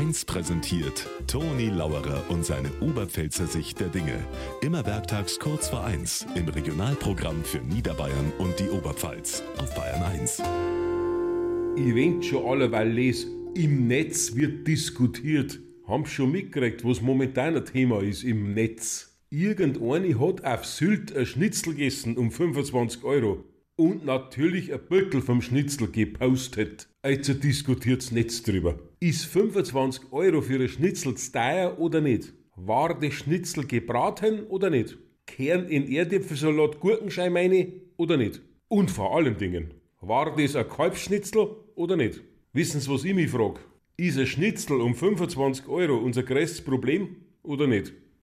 1 präsentiert Toni Lauerer und seine Oberpfälzer Sicht der Dinge. Immer werktags kurz vor 1 im Regionalprogramm für Niederbayern und die Oberpfalz auf Bayern 1. Ich wenk schon allerweil les, im Netz wird diskutiert. Haben schon mitgekriegt, was momentan ein Thema ist im Netz. Irgendeine hat auf Sylt ein Schnitzel gegessen um 25 Euro und natürlich ein Böckel vom Schnitzel gepostet. Also diskutiert's Netz drüber. Ist 25 Euro für ein Schnitzel teuer oder nicht? War das Schnitzel gebraten oder nicht? Kehren in Erdäpfelsalat Gurkenscheiben rein oder nicht? Und vor allen Dingen, war das ein Kalbsschnitzel oder nicht? Wissen Sie, was ich mich frage? Ist ein Schnitzel um 25 Euro unser größtes Problem oder nicht?